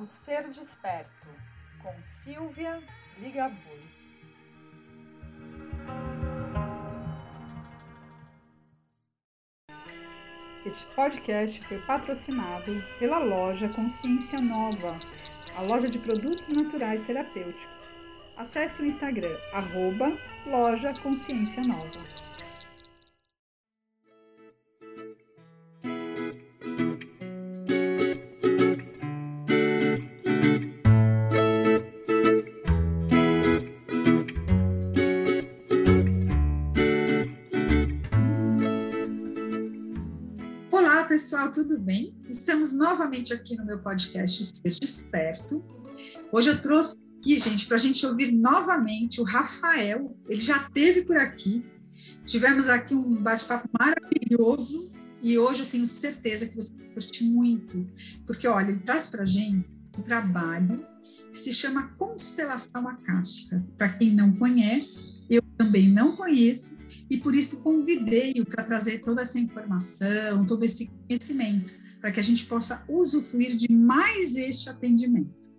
O Ser Desperto, com Silvia Ligabui. Este podcast foi patrocinado pela loja Consciência Nova, a loja de produtos naturais terapêuticos. Acesse o Instagram, arroba loja Consciência Nova. Tudo bem? Estamos novamente aqui no meu podcast Ser Desperto. Hoje eu trouxe aqui, gente, para a gente ouvir novamente o Rafael. Ele já esteve por aqui. Tivemos aqui um bate-papo maravilhoso e hoje eu tenho certeza que você curtir muito, porque olha, ele traz para a gente um trabalho que se chama constelação acástica. Para quem não conhece, eu também não conheço, e por isso convidei-o para trazer toda essa informação, todo esse conhecimento, para que a gente possa usufruir de mais este atendimento.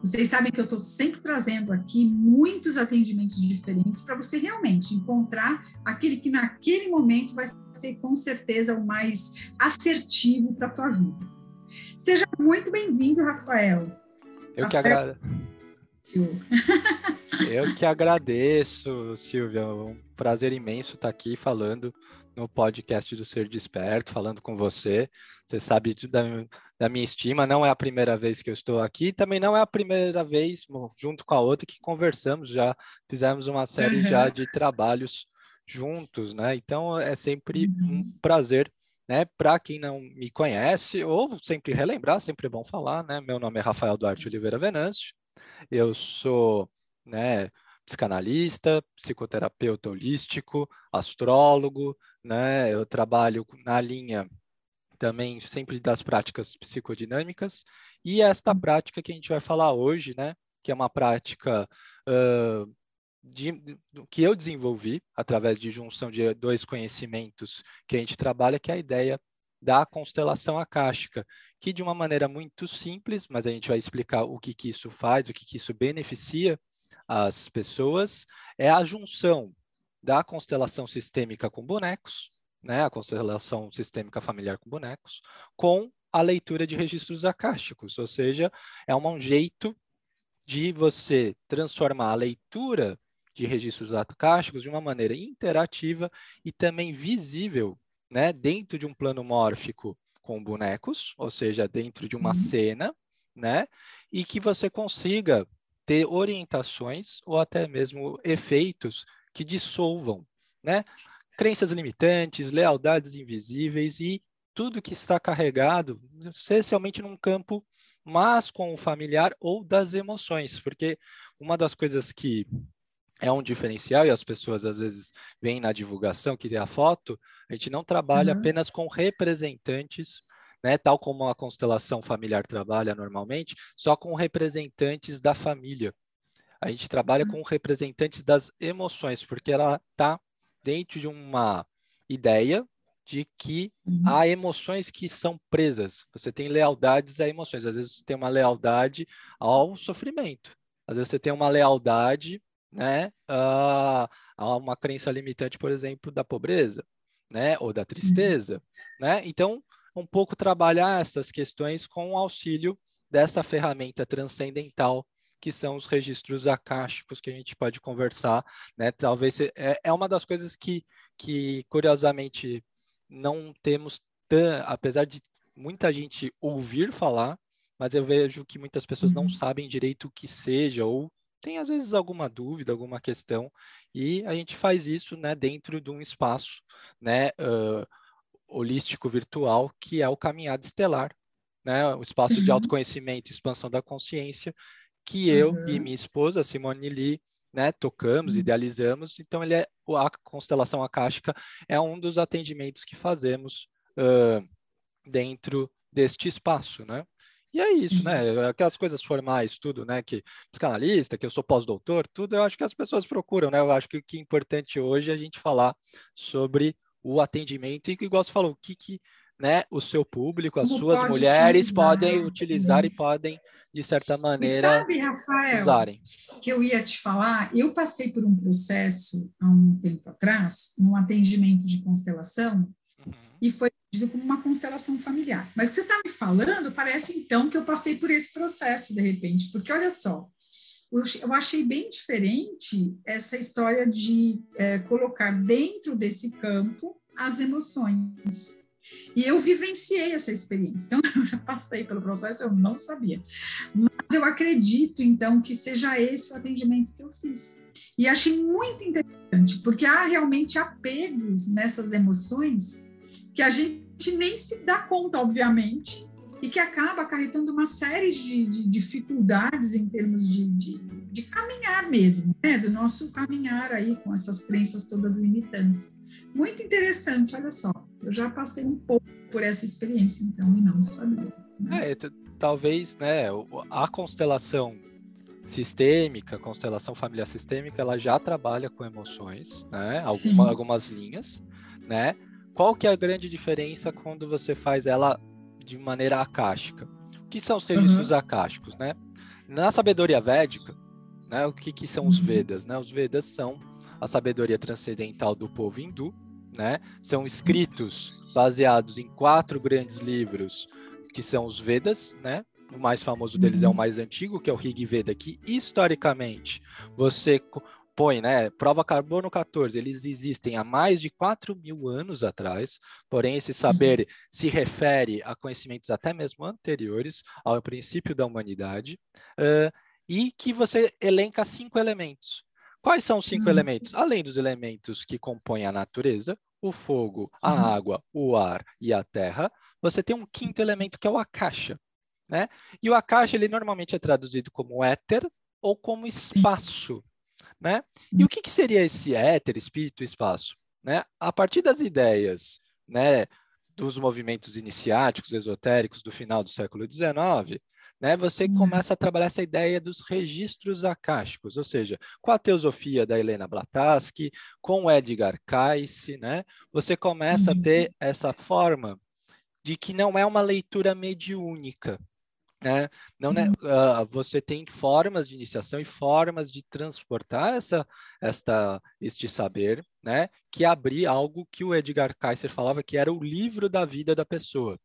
Vocês sabem que eu estou sempre trazendo aqui muitos atendimentos diferentes para você realmente encontrar aquele que naquele momento vai ser com certeza o mais assertivo para a tua vida. Seja muito bem-vindo, Rafael. Eu que agradeço. Eu que agradeço, Silvia. Um prazer imenso estar aqui falando no podcast do Ser Desperto, falando com você. Você sabe da, da minha estima, não é a primeira vez que eu estou aqui, também não é a primeira vez, junto com a outra, que conversamos, já fizemos uma série uhum. já de trabalhos juntos, né? Então é sempre uhum. um prazer né? Para quem não me conhece, ou sempre relembrar, sempre é bom falar, né? Meu nome é Rafael Duarte Oliveira Venâncio, eu sou, né, psicanalista, psicoterapeuta holístico, astrólogo, né? Eu trabalho na linha também sempre das práticas psicodinâmicas e esta prática que a gente vai falar hoje, né? Que é uma prática uh, de, que eu desenvolvi através de junção de dois conhecimentos que a gente trabalha, que é a ideia da constelação acástica, que de uma maneira muito simples, mas a gente vai explicar o que, que isso faz, o que, que isso beneficia as pessoas, é a junção da constelação sistêmica com bonecos, né, a constelação sistêmica familiar com bonecos, com a leitura de registros acásticos, ou seja, é um jeito de você transformar a leitura de registros acásticos de uma maneira interativa e também visível, né, dentro de um plano mórfico com bonecos, ou seja, dentro de uma Sim. cena, né, e que você consiga ter orientações ou até mesmo efeitos que dissolvam, né, crenças limitantes, lealdades invisíveis e tudo que está carregado, especialmente num campo mas com o familiar ou das emoções, porque uma das coisas que é um diferencial e as pessoas às vezes veem na divulgação que tem a foto, a gente não trabalha uhum. apenas com representantes, né, tal como a constelação familiar trabalha normalmente, só com representantes da família. A gente trabalha uhum. com representantes das emoções, porque ela está dentro de uma ideia de que uhum. há emoções que são presas. Você tem lealdades a emoções. Às vezes você tem uma lealdade ao sofrimento. Às vezes você tem uma lealdade né, a, a uma crença limitante, por exemplo, da pobreza, né, ou da tristeza, né? Então, um pouco trabalhar essas questões com o auxílio dessa ferramenta transcendental que são os registros acásticos que a gente pode conversar, né? Talvez é, é uma das coisas que, que curiosamente não temos tão, apesar de muita gente ouvir falar, mas eu vejo que muitas pessoas não uhum. sabem direito o que seja ou tem às vezes alguma dúvida, alguma questão, e a gente faz isso né, dentro de um espaço né, uh, holístico virtual, que é o Caminhada Estelar, né, o espaço Sim. de autoconhecimento e expansão da consciência, que eu uhum. e minha esposa, Simone Lee, né, tocamos, uhum. idealizamos, então ele é, a constelação acástica é um dos atendimentos que fazemos uh, dentro deste espaço, né? E é isso, né? Uhum. Aquelas coisas formais, tudo, né? Que psicanalista, que eu sou pós-doutor, tudo, eu acho que as pessoas procuram, né? Eu acho que o que é importante hoje é a gente falar sobre o atendimento e, igual você falou, o que, que né, o seu público, as Como suas mulheres podem utilizar e podem, de certa maneira, e sabe, Rafael, usarem. que eu ia te falar, eu passei por um processo há um tempo atrás, num atendimento de constelação, uhum. e foi como uma constelação familiar. Mas o que você está me falando parece então que eu passei por esse processo de repente, porque olha só, eu achei bem diferente essa história de é, colocar dentro desse campo as emoções. E eu vivenciei essa experiência. Então, eu já passei pelo processo, eu não sabia. Mas eu acredito, então, que seja esse o atendimento que eu fiz. E achei muito interessante, porque há realmente apegos nessas emoções que a gente nem se dá conta, obviamente, e que acaba acarretando uma série de, de dificuldades em termos de, de, de, caminhar mesmo, né? do nosso caminhar aí com essas crenças todas limitantes. Muito interessante, olha só, eu já passei um pouco por essa experiência, então, e não sabia. Né? É, talvez, né, a constelação sistêmica, a constelação familiar sistêmica, ela já trabalha com emoções, né, Alguma, algumas linhas, né, qual que é a grande diferença quando você faz ela de maneira acástica. O que são os registros uhum. acásticos, né? Na sabedoria védica, né, o que, que são os uhum. Vedas? Né? Os Vedas são a sabedoria transcendental do povo hindu, né? São escritos baseados em quatro grandes livros, que são os Vedas, né? O mais famoso deles é o uhum. mais antigo, que é o Rig Veda, que historicamente você põe, né? Prova carbono 14, eles existem há mais de 4 mil anos atrás, porém esse Sim. saber se refere a conhecimentos até mesmo anteriores ao princípio da humanidade, uh, e que você elenca cinco elementos. Quais são os cinco hum. elementos? Além dos elementos que compõem a natureza, o fogo, Sim. a água, o ar e a terra, você tem um quinto elemento que é o akasha. Né? E o akasha ele normalmente é traduzido como éter ou como espaço. Né? E o que, que seria esse éter, espírito e espaço? Né? A partir das ideias né, dos movimentos iniciáticos, esotéricos do final do século XIX, né, você uhum. começa a trabalhar essa ideia dos registros acásticos, ou seja, com a teosofia da Helena Blavatsky, com o Edgar Cayce, né, você começa a uhum. ter essa forma de que não é uma leitura mediúnica, né? Não, né? Uh, você tem formas de iniciação e formas de transportar essa, esta, este saber, né? Que abrir algo que o Edgar Kaiser falava que era o livro da vida da pessoa.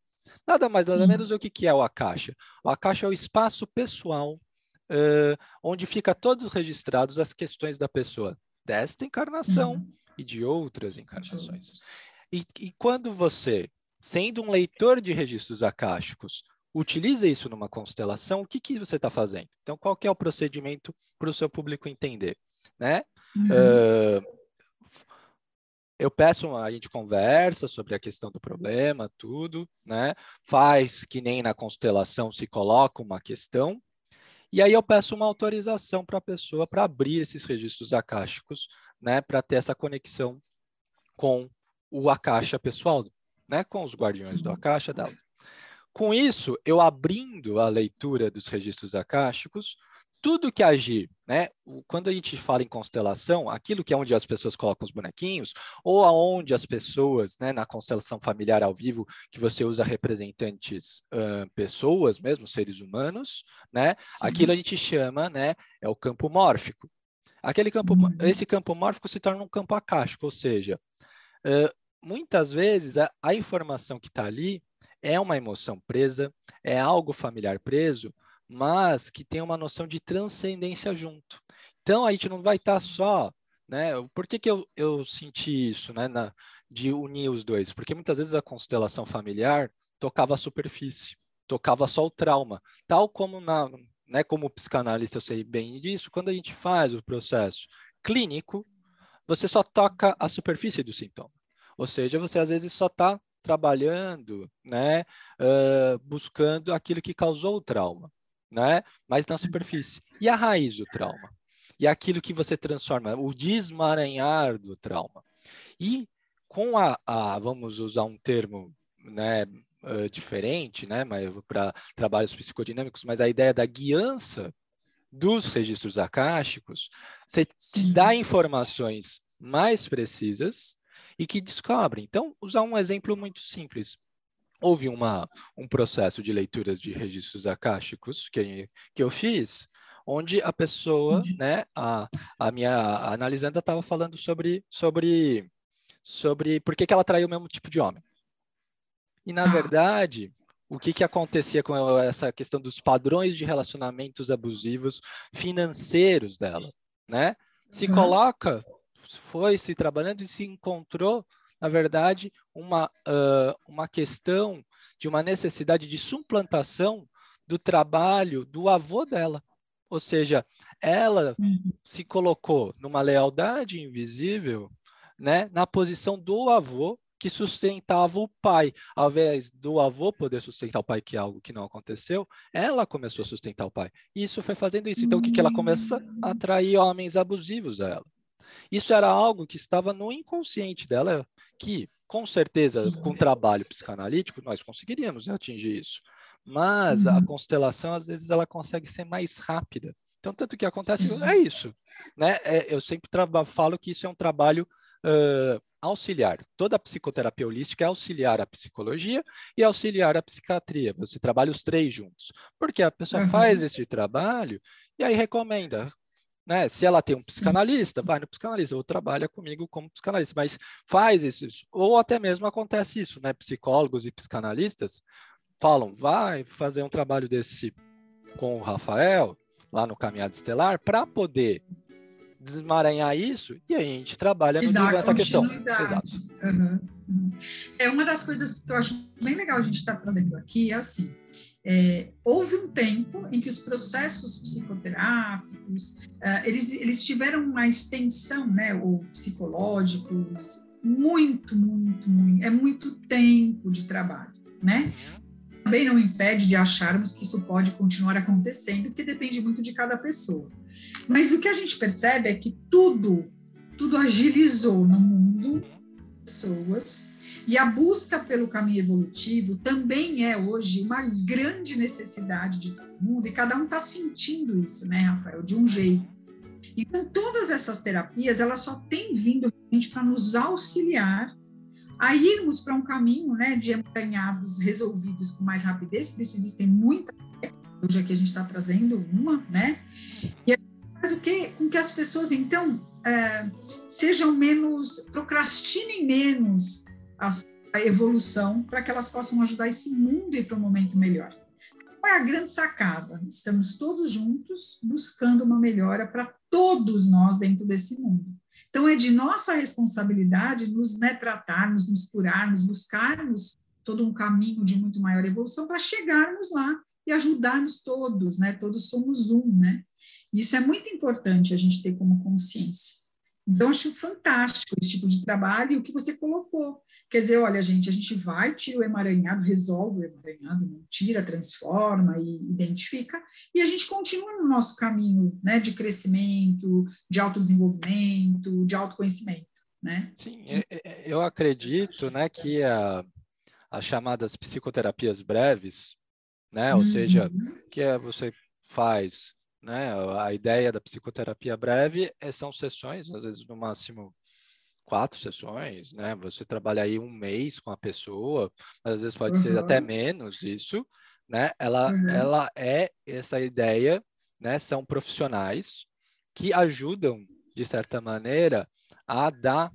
Nada mais, nada Sim. menos o que, que é o Akasha. O Akasha é o espaço pessoal uh, onde fica todos registrados as questões da pessoa desta encarnação Sim. e de outras encarnações. E, e quando você, sendo um leitor de registros akáshicos, utiliza isso numa constelação, o que, que você está fazendo? Então, qual que é o procedimento para o seu público entender? Né? Uhum. Uh, eu peço, a gente conversa sobre a questão do problema, tudo, né? Faz que nem na constelação se coloca uma questão, e aí eu peço uma autorização para a pessoa para abrir esses registros akáshicos, né? Para ter essa conexão com o akasha pessoal, né? Com os guardiões Sim. do akasha dela. Com isso, eu abrindo a leitura dos registros akáshicos, tudo que agir, né? Quando a gente fala em constelação, aquilo que é onde as pessoas colocam os bonequinhos, ou aonde as pessoas, né, na constelação familiar ao vivo, que você usa representantes uh, pessoas mesmo, seres humanos, né? Sim. Aquilo a gente chama, né, é o campo mórfico. Aquele campo, uhum. esse campo mórfico se torna um campo acástico, ou seja, uh, muitas vezes a, a informação que está ali é uma emoção presa, é algo familiar preso, mas que tem uma noção de transcendência junto. Então a gente não vai estar só, né? Por que, que eu, eu senti isso, né? Na, de unir os dois? Porque muitas vezes a constelação familiar tocava a superfície, tocava só o trauma, tal como na, né? Como psicanalista eu sei bem disso. Quando a gente faz o processo clínico, você só toca a superfície do sintoma. Ou seja, você às vezes só está trabalhando, né, uh, buscando aquilo que causou o trauma, né, mas na superfície. E a raiz do trauma? E aquilo que você transforma, o desmaranhar do trauma. E com a, a vamos usar um termo, né, uh, diferente, né, mas para trabalhos psicodinâmicos, mas a ideia da guiança dos registros akáshicos, você te dá informações mais precisas e que descobrem. Então, usar um exemplo muito simples. houve uma, um processo de leituras de registros akáshicos que, que eu fiz, onde a pessoa, uhum. né, a, a minha a analisanda estava falando sobre, sobre, sobre por que, que ela traiu o mesmo tipo de homem. E, na ah. verdade, o que, que acontecia com essa questão dos padrões de relacionamentos abusivos financeiros dela, né? Se uhum. coloca, foi se trabalhando e se encontrou, na verdade, uma, uh, uma questão de uma necessidade de suplantação do trabalho do avô dela. Ou seja, ela uhum. se colocou numa lealdade invisível, né, na posição do avô que sustentava o pai. Ao invés do avô poder sustentar o pai, que é algo que não aconteceu, ela começou a sustentar o pai. E isso foi fazendo isso. Então, o que, que ela começa a atrair homens abusivos a ela. Isso era algo que estava no inconsciente dela, que, com certeza, Sim. com trabalho psicanalítico, nós conseguiríamos atingir isso. Mas uhum. a constelação, às vezes, ela consegue ser mais rápida. Então, tanto que acontece, Sim. é isso. Né? É, eu sempre falo que isso é um trabalho uh, auxiliar. Toda a psicoterapia holística é auxiliar a psicologia e auxiliar a psiquiatria. Você trabalha os três juntos. Porque a pessoa uhum. faz esse trabalho e aí recomenda. Né? Se ela tem um psicanalista, vai no psicanalista, ou trabalha comigo como psicanalista, mas faz isso, isso. Ou até mesmo acontece isso, né? Psicólogos e psicanalistas falam, vai fazer um trabalho desse com o Rafael, lá no Caminhada Estelar, para poder desmaranhar isso e aí a gente trabalha no no essa questão. Exato. Uhum. É uma das coisas que eu acho bem legal a gente estar tá trazendo aqui é assim. É, houve um tempo em que os processos psicoterápicos uh, eles, eles tiveram uma extensão, né, ou psicológicos, muito, muito, muito, é muito tempo de trabalho, né? Também não impede de acharmos que isso pode continuar acontecendo, porque depende muito de cada pessoa. Mas o que a gente percebe é que tudo, tudo agilizou no mundo, pessoas, e a busca pelo caminho evolutivo também é hoje uma grande necessidade de todo mundo, e cada um está sentindo isso, né, Rafael, de um jeito. Então, todas essas terapias, elas só têm vindo realmente para nos auxiliar a irmos para um caminho né, de emaranhados resolvidos com mais rapidez, por isso existem muitas, hoje aqui a gente está trazendo uma, né? E faz o quê? Com que as pessoas, então, é, sejam menos, procrastinem menos a, a evolução para que elas possam ajudar esse mundo a ir para um momento melhor. Qual é a grande sacada? Estamos todos juntos buscando uma melhora para todos nós dentro desse mundo. Então, é de nossa responsabilidade nos né, tratarmos, nos curarmos, buscarmos todo um caminho de muito maior evolução para chegarmos lá e ajudarmos todos, né? Todos somos um, né? Isso é muito importante a gente ter como consciência. Então, acho fantástico esse tipo de trabalho e o que você colocou. Quer dizer, olha, gente, a gente vai, tira o emaranhado, resolve o emaranhado, não tira, transforma e identifica, e a gente continua no nosso caminho né, de crescimento, de autodesenvolvimento, de autoconhecimento. Né? Sim, é, é, eu acredito né, que a, as chamadas psicoterapias breves, né, ou uhum. seja, que é, você faz né? A ideia da psicoterapia breve é, são sessões, às vezes no máximo quatro sessões, né? Você trabalha aí um mês com a pessoa, às vezes pode uhum. ser até uhum. menos isso, né? Ela, uhum. ela é essa ideia, né? São profissionais que ajudam de certa maneira a dar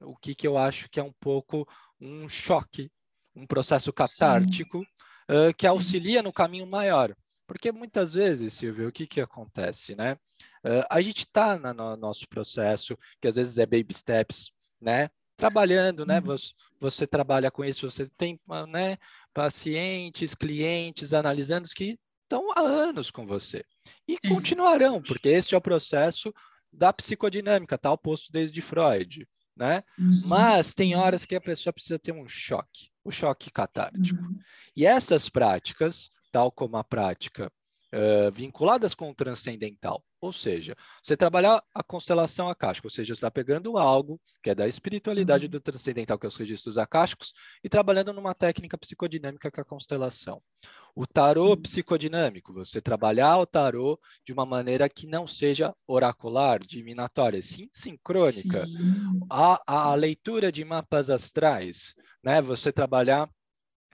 o que, que eu acho que é um pouco um choque, um processo catártico uh, que Sim. auxilia no caminho maior. Porque muitas vezes, Silvio, o que, que acontece, né? Uh, a gente está no nosso processo, que às vezes é baby steps, né? Trabalhando, né? Uhum. Você, você trabalha com isso, você tem né, pacientes, clientes, analisando que estão há anos com você. E Sim. continuarão, porque este é o processo da psicodinâmica, tá oposto desde Freud, né? Uhum. Mas tem horas que a pessoa precisa ter um choque, o um choque catártico. Uhum. E essas práticas tal como a prática uh, vinculadas com o transcendental. Ou seja, você trabalhar a constelação acástica, ou seja, você está pegando algo que é da espiritualidade uhum. do transcendental, que é os registros acásticos, e trabalhando numa técnica psicodinâmica que é a constelação. O tarô Sim. psicodinâmico, você trabalhar o tarô de uma maneira que não seja oracular, divinatória, sim sincrônica. Sim. A, a, a leitura de mapas astrais, né? Você trabalhar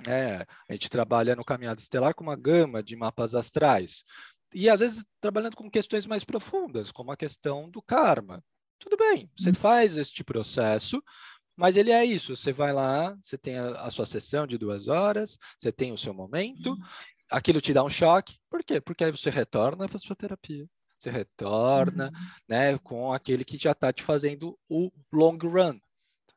É, a gente trabalha no Caminhada Estelar com uma gama de mapas astrais. E às vezes trabalhando com questões mais profundas, como a questão do karma. Tudo bem, você uhum. faz este processo, mas ele é isso: você vai lá, você tem a, a, sua sessão de duas horas, você tem o seu momento, uhum. aquilo te dá um choque. Por quê? Porque aí você retorna para a sua terapia. Você retorna uhum. né, com aquele que já está te fazendo o long run.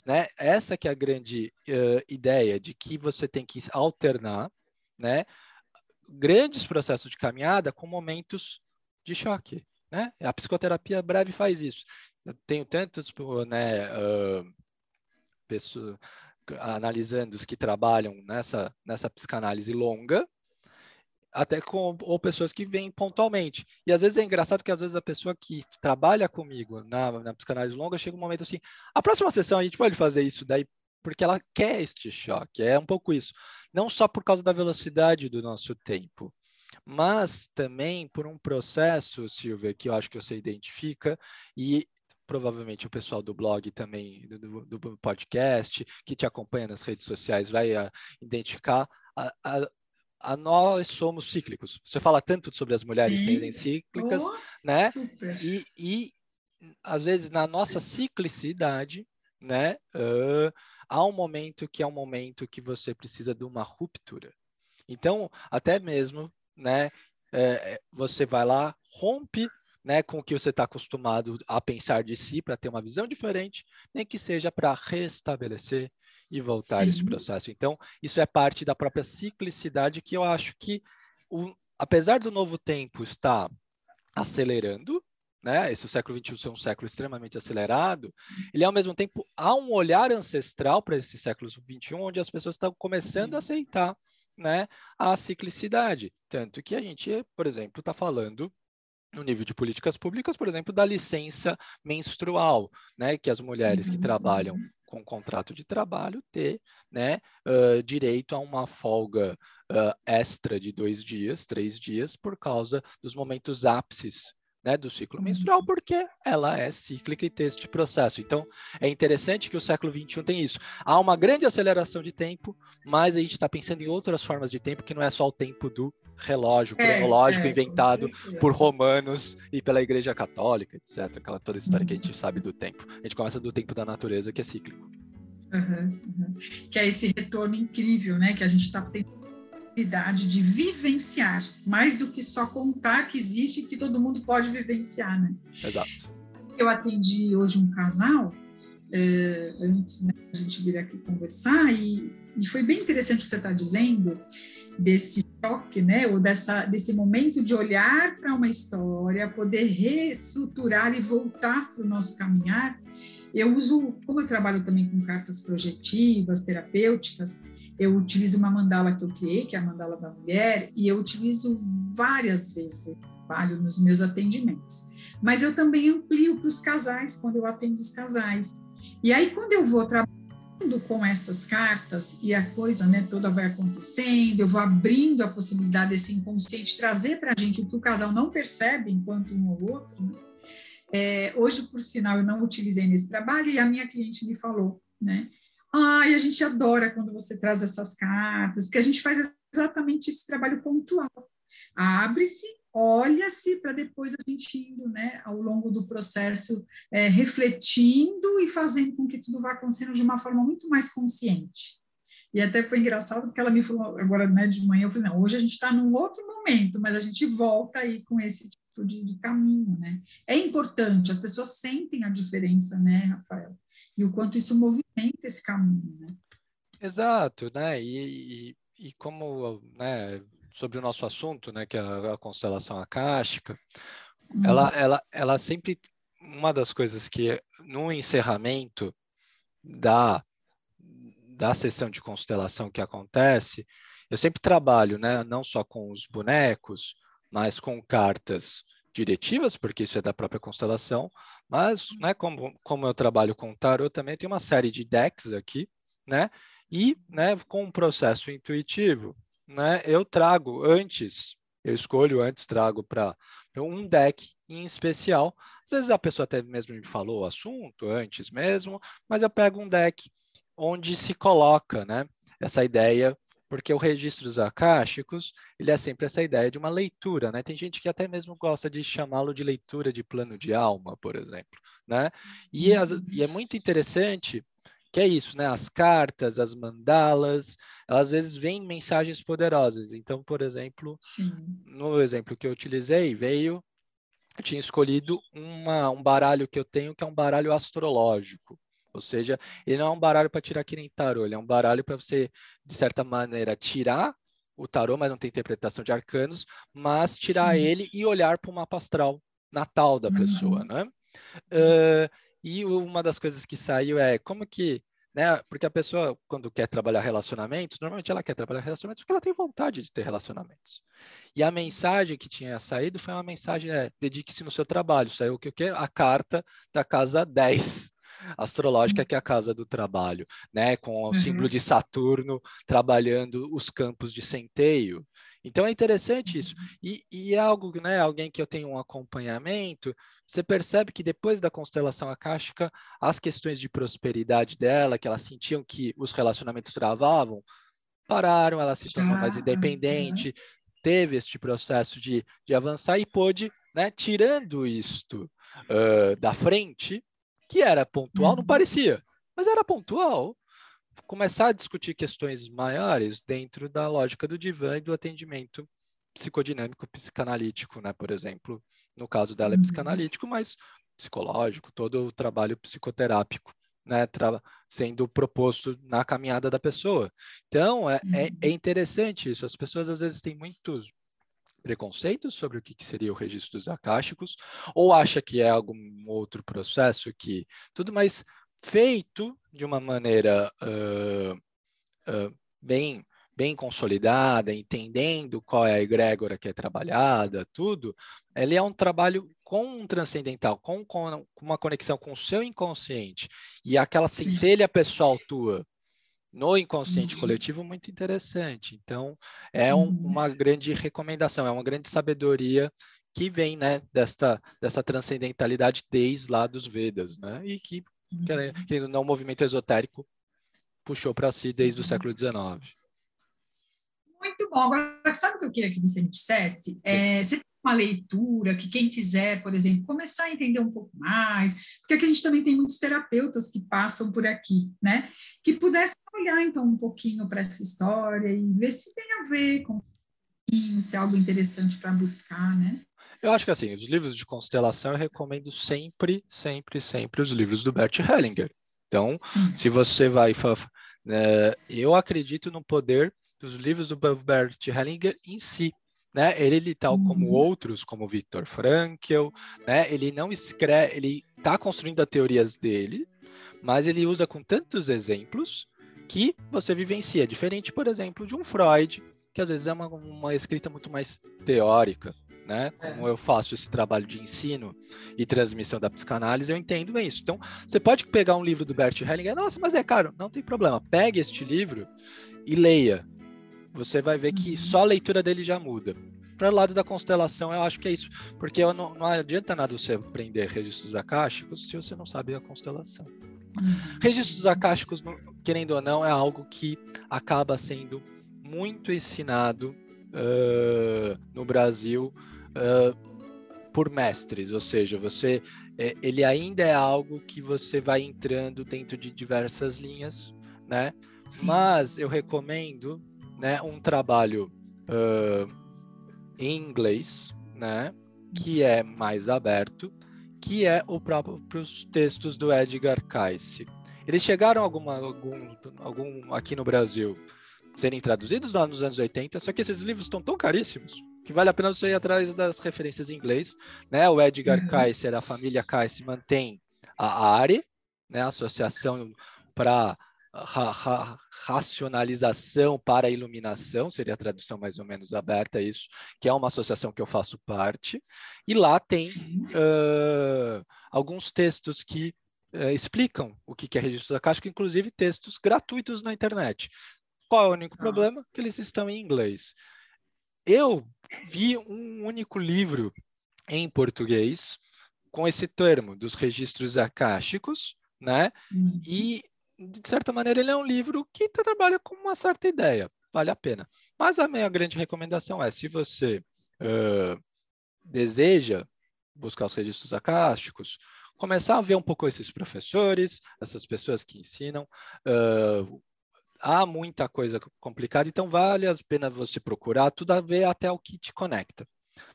Né? Essa que é a grande uh, ideia de que você tem que alternar né, grandes processos de caminhada com momentos de choque. Né? A psicoterapia breve faz isso. Eu tenho tantos né, uh, pessoas analisando os que trabalham nessa, nessa psicanálise longa, até com ou pessoas que vêm pontualmente. E às vezes é engraçado que às vezes a pessoa que trabalha comigo na, na psicanálise longa chega um momento assim, a próxima sessão a gente pode fazer isso daí porque ela quer este choque, é um pouco isso. Não só por causa da velocidade do nosso tempo, mas também por um processo, Silvia, que eu acho que você identifica e provavelmente o pessoal do blog também, do, do podcast, que te acompanha nas redes sociais, vai a, ah, identificar a, a, a nós somos cíclicos. Você fala tanto sobre as mulheres Sim. serem cíclicas, oh, né? E, e, às vezes na nossa ciclicidade, né? Uh, há um momento que é um momento que você precisa de uma ruptura. Então, até mesmo, né? É, você vai lá, rompe né, com o que você está acostumado a pensar de si para ter uma visão diferente, nem que seja para restabelecer e voltar Sim. esse processo. Então, isso é parte da própria ciclicidade que eu acho que, o, apesar do novo tempo estar acelerando, né, esse século XXI ser um século extremamente acelerado, ele ao mesmo tempo há um olhar ancestral para esse século XXI, onde as pessoas estão começando a aceitar né, a ciclicidade. Tanto que a gente, por exemplo, está falando no nível de políticas públicas, por exemplo, da licença menstrual, né, que as mulheres que trabalham uhum com contrato de trabalho ter né, uh, direito a uma folga uh, extra de dois dias, três dias, por causa dos momentos ápices né, do ciclo menstrual, porque ela é cíclica e tem este processo. Então, é interessante que o século XXI tem isso. Há uma grande aceleração de tempo, mas a gente está pensando em outras formas de tempo que não é só o tempo do relógio é, cronológico é, inventado por romanos e pela Igreja Católica, etc. Aquela toda história uhum. que a gente sabe do tempo. A gente começa do tempo da natureza, que é cíclico. Uhum, uhum. Que é esse retorno incrível, né? Que a gente está tendo de vivenciar, mais do que só contar que existe e que todo mundo pode vivenciar, né? Exato. Eu atendi hoje um casal, é, antes né, a gente vir aqui conversar, e, e foi bem interessante o que você está dizendo, desse choque, né, ou dessa, desse momento de olhar para uma história, poder reestruturar e voltar para o nosso caminhar. Eu uso, como eu trabalho também com cartas projetivas, terapêuticas, eu utilizo uma mandala que eu criei, que é a mandala da mulher, e eu utilizo várias vezes, trabalho nos meus atendimentos. Mas eu também amplio para os casais, quando eu atendo os casais. E aí, quando eu vou trabalhar com essas cartas e a coisa né, toda vai acontecendo, eu vou abrindo a possibilidade desse inconsciente trazer para a gente o que o casal não percebe enquanto um ou outro. Né? É, hoje, por sinal, eu não utilizei nesse trabalho e a minha cliente me falou, né? Ai, a gente adora quando você traz essas cartas, porque a gente faz exatamente esse trabalho pontual. Abre-se olha-se para depois a gente indo, né, ao longo do processo, é, refletindo e fazendo com que tudo vá acontecendo de uma forma muito mais consciente. E até foi engraçado porque ela me falou agora né, de manhã, eu falei, não, hoje a gente está num outro momento, mas a gente volta aí com esse tipo de, de, caminho, né? É importante, as pessoas sentem a diferença, né, Rafael? E o quanto isso movimenta esse caminho, né? Exato, né? E, e, e como né, sobre o nosso assunto, né, que é a, a constelação acástica, uhum. ela, ela, ela sempre uma das coisas que no encerramento da da sessão de constelação que acontece, eu sempre trabalho, né, não só com os bonecos, mas com cartas diretivas, porque isso é da própria constelação, mas, né, como, como eu trabalho com tarot, também tem uma série de decks aqui, né, e, né, com um processo intuitivo né, eu trago antes, eu escolho antes, trago para um deck em especial. Às vezes a pessoa até mesmo me falou o assunto antes mesmo, mas eu pego um deck onde se coloca né, essa ideia porque o registros acásticos, ele é sempre essa ideia de uma leitura, né? Tem gente que até mesmo gosta de chamá-lo de leitura de plano de alma, por exemplo, né? E, e é muito interessante que é isso, né? As cartas, as mandalas, elas às vezes vêm mensagens poderosas. Então, por exemplo, Sim. no exemplo que eu utilizei, veio, eu tinha escolhido uma, um baralho que eu tenho que é um baralho astrológico. Ou seja, ele não é um baralho para tirar que nem tarô, ele é um baralho para você, de certa maneira, tirar o tarô, mas não tem interpretação de arcanos, mas tirar Sim. ele e olhar para o mapa astral natal da pessoa, uhum. né? Uh, e uma das coisas que saiu é como que, né? Porque a pessoa, quando quer trabalhar relacionamentos, normalmente ela quer trabalhar relacionamentos porque ela tem vontade de ter relacionamentos. E a mensagem que tinha saído foi uma mensagem, é, dedique-se no seu trabalho. Saiu o que, o que? A carta da casa 10 astrológica, que é a casa do trabalho, né? Com o uhum. símbolo de Saturno trabalhando os campos de centeio. Então é interessante isso. E, e, é algo, né? Alguém que eu tenho um acompanhamento, você percebe que depois da constelação akáshica, as questões de prosperidade dela, que elas sentiam que os relacionamentos travavam, pararam, ela se tornou mais independente, teve este processo de, de avançar e pôde, né, tirando isto uh, da frente, que era pontual, não uhum. parecia, mas era pontual. Começar a discutir questões maiores dentro da lógica do divã e do atendimento psicodinâmico psicanalítico, né? Por exemplo, no caso dela é uhum. psicanalítico, mas psicológico, todo o trabalho psicoterápico, né? Tra sendo proposto na caminhada da pessoa. Então, é, é, é uhum. interessante isso. As pessoas às vezes têm muitos preconceitos sobre o que, seria o registro dos acásticos, ou acha que é algum outro processo que tudo mais feito de uma maneira uh, uh, bem bem consolidada, entendendo qual é a egrégora que é trabalhada, tudo, ele é um trabalho com um transcendental, com, com, uma conexão com o seu inconsciente e aquela centelha pessoal tua no inconsciente uhum. coletivo muito interessante. Então, é um, uhum. uma grande recomendação, é uma grande sabedoria que vem né, desta, dessa transcendentalidade desde lá dos Vedas, né? E que, uhum. que não, o movimento esotérico puxou para si desde o século XIX. Muito bom. Agora, sabe o que eu queria que você me dissesse? É, você uma leitura que quem quiser, por exemplo, começar a entender um pouco mais, porque aqui a gente também tem muitos terapeutas que passam por aqui, né? Que pudessem olhar então um pouquinho para essa história e ver se tem a ver com se é algo interessante para buscar, né? Eu acho que assim, os livros de constelação eu recomendo sempre, sempre, sempre os livros do Bert Hellinger. Então, Sim. se você vai, né, eu acredito no poder dos livros do Bert Hellinger em si né? Ele, tal como uhum. outros, como Viktor Frankl, né? Ele não escreve, ele está construindo as teorias dele, mas ele usa com tantos exemplos que você vivencia. Diferente, por exemplo, de um Freud, que às vezes é uma, uma escrita muito mais teórica, né? É. Como eu faço esse trabalho de ensino e transmissão da psicanálise, eu entendo bem isso. Então, você pode pegar um livro do Bert Hellinger, nossa, mas é caro. Não tem problema. Pegue este livro e leia você vai ver que uhum. só a leitura dele já muda. Para o lado da constelação, eu acho que é isso. Porque não, não adianta nada você aprender registros acásticos se você não sabe a constelação. Uhum. Registros acásticos, querendo ou não, é algo que acaba sendo muito ensinado uh, no Brasil uh, por mestres, ou seja, você é, ele ainda é algo que você vai entrando dentro de diversas linhas, né? Sim. Mas eu recomendo né, um trabalho uh, em inglês, né, que é mais aberto, que é o próprio os textos do Edgar Cayce. Eles chegaram alguma, algum, algum aqui no Brasil serem traduzidos lá nos anos 80, só que esses livros estão tão caríssimos que vale a pena você ir atrás das referências em inglês. Né? O Edgar uhum. Cayce, a família Cayce, mantém a ARE, né? Associação para ra ra racionalização para iluminação, seria a tradução mais ou menos aberta isso, que é uma associação que eu faço parte, e lá tem uh, alguns textos que uh, explicam o que é registro da caixa, inclusive textos gratuitos na internet. Qual é o único ah. problema? Que eles estão em inglês. Eu vi um único livro em português com esse termo dos registros acásticos, né? Uhum. E de certa maneira, ele é um livro que trabalha com uma certa ideia. vale a pena. Mas a minha grande recomendação é, se você uh, deseja buscar os registros acásticos, começar a ver um pouco esses professores, essas pessoas que ensinam. Uh, há muita coisa complicada, então vale a pena você procurar tudo a ver até o que te conecta.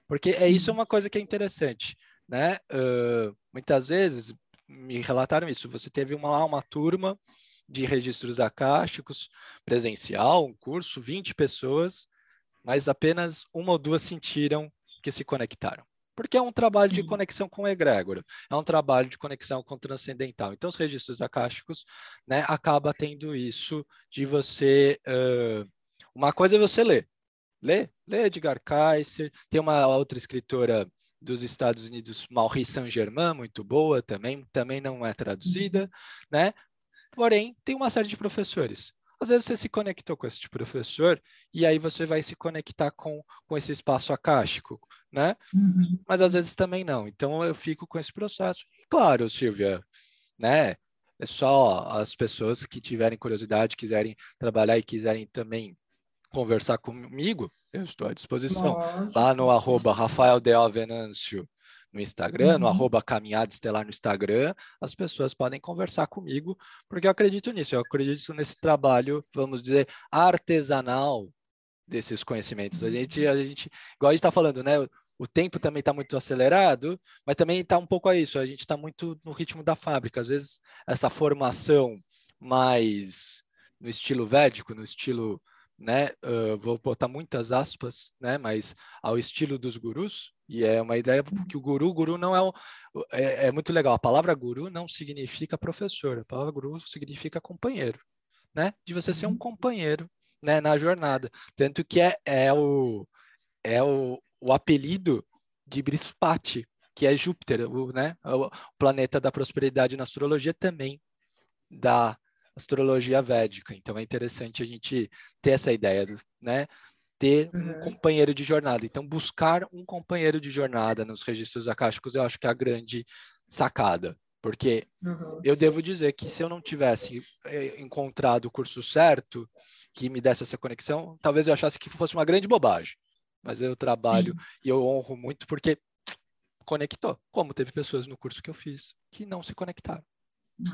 Porque é isso é uma coisa que é interessante, né? Uh, muitas vezes me relataram isso. Você teve uma, uma turma de registros acásticos presencial, um curso, 20 pessoas, mas apenas uma ou duas sentiram que se conectaram. Porque é um trabalho Sim. de conexão com o egrégora, é um trabalho de conexão com o transcendental. Então, os registros acásticos, né, acaba tendo isso de você. Uh, uma coisa é você ler. Lê, lê Edgar Kaiser. Tem uma outra escritora dos Estados Unidos, Maurice Saint-Germain, muito boa também, também não é traduzida, uhum. né? Porém, tem uma série de professores. Às vezes você se conectou com esse professor e aí você vai se conectar com, com esse espaço acástico, né? Uhum. Mas às vezes também não. Então eu fico com esse processo. E, claro, Silvia, né? É só as pessoas que tiverem curiosidade, quiserem trabalhar e quiserem também conversar comigo, eu estou à disposição. Nossa, Lá no arroba Rafael Venâncio no Instagram, uhum. no arroba Caminhada Estelar no Instagram, as pessoas podem conversar comigo, porque eu acredito nisso, eu acredito nesse trabalho, vamos dizer, artesanal desses conhecimentos. A gente, a gente igual a gente está falando, né? O tempo também está muito acelerado, mas também está um pouco a isso. A gente está muito no ritmo da fábrica. Às vezes, essa formação mais no estilo védico, no estilo né, uh, vou botar muitas aspas, né, mas ao estilo dos gurus, e é uma ideia porque o guru, guru não é, um, é, é muito legal, a palavra guru não significa professor, a palavra guru significa companheiro, né, de você ser um uhum. companheiro, né, na jornada, tanto que é, é o é o, o apelido de Brispati, que é Júpiter, o, né, o planeta da prosperidade na astrologia também dá astrologia védica. Então é interessante a gente ter essa ideia, né? Ter uhum. um companheiro de jornada. Então, buscar um companheiro de jornada nos registros acásticos, eu acho que é a grande sacada. Porque uhum. eu devo dizer que se eu não tivesse eh, encontrado o curso certo, que me desse essa conexão, talvez eu achasse que fosse uma grande bobagem. Mas eu trabalho Sim. e eu honro muito porque conectou. Como teve pessoas no curso que eu fiz que não se conectaram.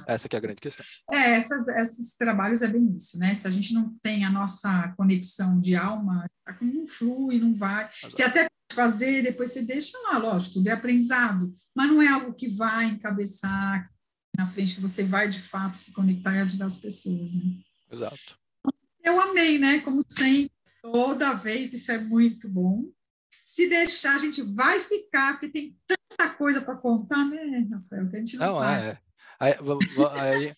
Essa que é a grande questão. É, essas, esses trabalhos é bem isso, né? Se a gente não tem a nossa conexão de alma, não flui, não vai. Exato. Você até fazer, depois você deixa lá, lógico, tudo é aprendizado, mas não é algo que vai encabeçar na frente, que você vai de fato se conectar e ajudar as pessoas, né? Exato. Eu amei, né? Como sempre, toda vez, isso é muito bom. Se deixar, a gente vai ficar, porque tem tanta coisa para contar, né, Rafael? Que a gente não, não é. Aí,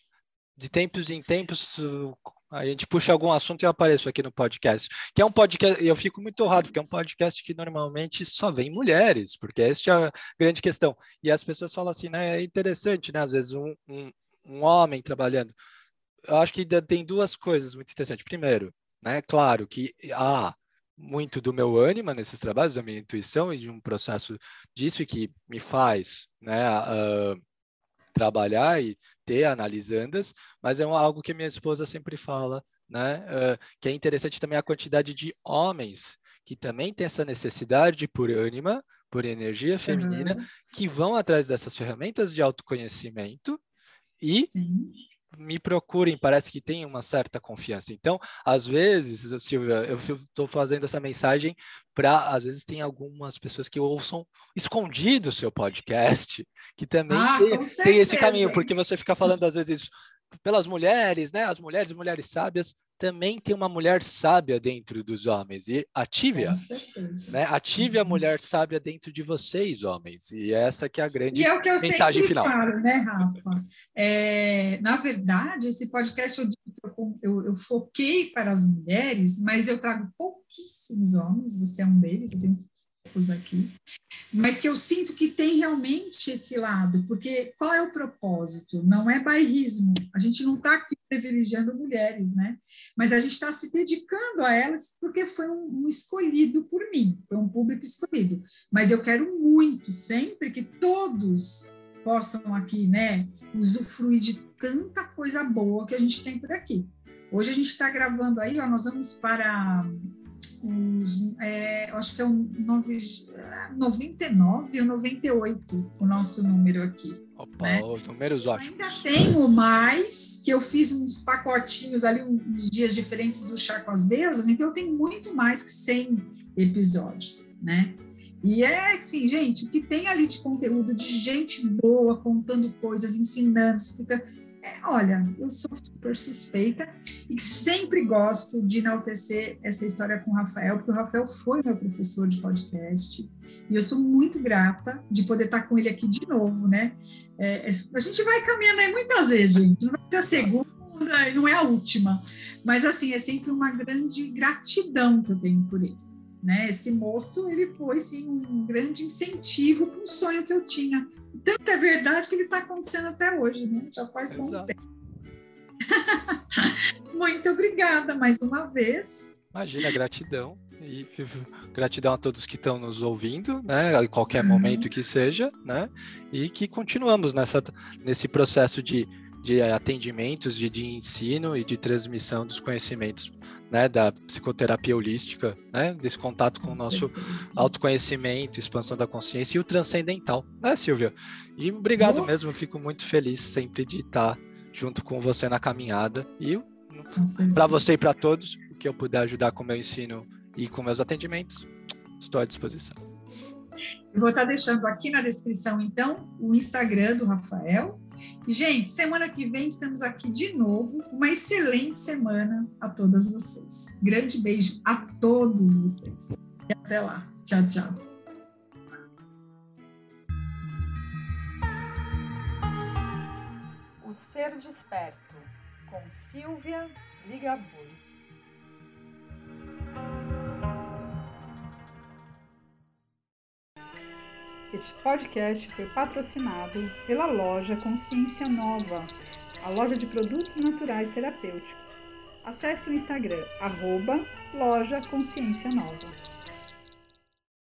de tempos em tempos, a gente puxa algum assunto e eu apareço aqui no podcast. Que é um podcast, eu fico muito honrado, porque é um podcast que normalmente só vem mulheres, porque essa é a grande questão. E as pessoas falam assim, né? É interessante, né? Às vezes um, um, um homem trabalhando. Eu acho que tem duas coisas muito interessantes. Primeiro, né? Claro que há muito do meu ânimo nesses trabalhos, da minha intuição e de um processo disso que me faz, né? Uh, trabalhar e ter analisandas, mas é algo que minha esposa sempre fala, né? Uh, que é interessante também a quantidade de homens que também tem essa necessidade por ânima, por energia feminina, uhum. que vão atrás dessas ferramentas de autoconhecimento e Sim me procurem, parece que tem uma certa confiança. Então, às vezes, Silvia, eu estou fazendo essa mensagem para, às vezes, tem algumas pessoas que ouçam escondido o seu podcast, que também ah, tem, tem, esse caminho, porque você fica falando, às vezes, pelas mulheres, né? As mulheres, mulheres sábias, também tem uma mulher sábia dentro dos homens e ative-a, né? Ative a uhum. mulher sábia dentro de vocês, homens. E essa que é a grande e é o que eu mensagem sempre final. Falo, né, Rafa? É, na verdade, esse podcast eu, eu, eu, foquei para as mulheres, mas eu trago pouquíssimos homens. Você é um deles, eu tenho aqui, mas que eu sinto que tem realmente esse lado, porque qual é o propósito? Não é bairrismo, a gente não está aqui privilegiando mulheres, né? Mas a gente está se dedicando a elas porque foi um, um, escolhido por mim, foi um público escolhido. Mas eu quero muito, sempre, que todos possam aqui, né, usufruir de tanta coisa boa que a gente tem por aqui. Hoje a gente está gravando aí, ó, nós vamos para os, é, acho que é um 99 ou 98 o nosso número aqui. Opa, né? os números ótimos. Ainda tenho mais, que eu fiz uns pacotinhos ali, uns dias diferentes do Chá com as Deusas, então eu tenho muito mais que 100 episódios, né? E é assim, gente, o que tem ali de conteúdo, de gente boa contando coisas, ensinando, fica é, olha, eu sou super suspeita e sempre gosto de enaltecer essa história com o Rafael, porque o Rafael foi meu professor de podcast e eu sou muito grata de poder estar com ele aqui de novo, né? É, a gente vai caminhando aí muitas vezes, gente, não vai ser a segunda e não é a última, mas assim, é sempre uma grande gratidão que eu tenho por ele. Né? Esse moço, ele foi sim um grande incentivo para um sonho que eu tinha. Tanto é verdade que ele está acontecendo até hoje, né? Já faz muito tempo. Muito obrigada mais uma vez. Imagina, gratidão. E gratidão a todos que estão nos ouvindo, né? Em qualquer momento que seja, né? E que continuamos nessa, nesse processo de de atendimentos, de, de ensino e de transmissão dos conhecimentos né, da psicoterapia holística, né, desse contato com, com o nosso certeza. autoconhecimento, expansão da consciência e o transcendental, né, Silvia? E obrigado oh. mesmo, fico muito feliz sempre de estar junto com você na caminhada e para você e para todos, o que eu puder ajudar com o meu ensino e com meus atendimentos, estou à disposição. Eu vou estar deixando aqui na descrição, então, o Instagram do Rafael, Gente, semana que vem estamos aqui de novo. Uma excelente semana a todas vocês. Grande beijo a todos vocês. E até lá. Tchau, tchau. O Ser Desperto, com Silvia Ligabui. Este podcast foi patrocinado pela loja Consciência Nova, a loja de produtos naturais terapêuticos. Acesse o Instagram, arroba loja Consciência Nova.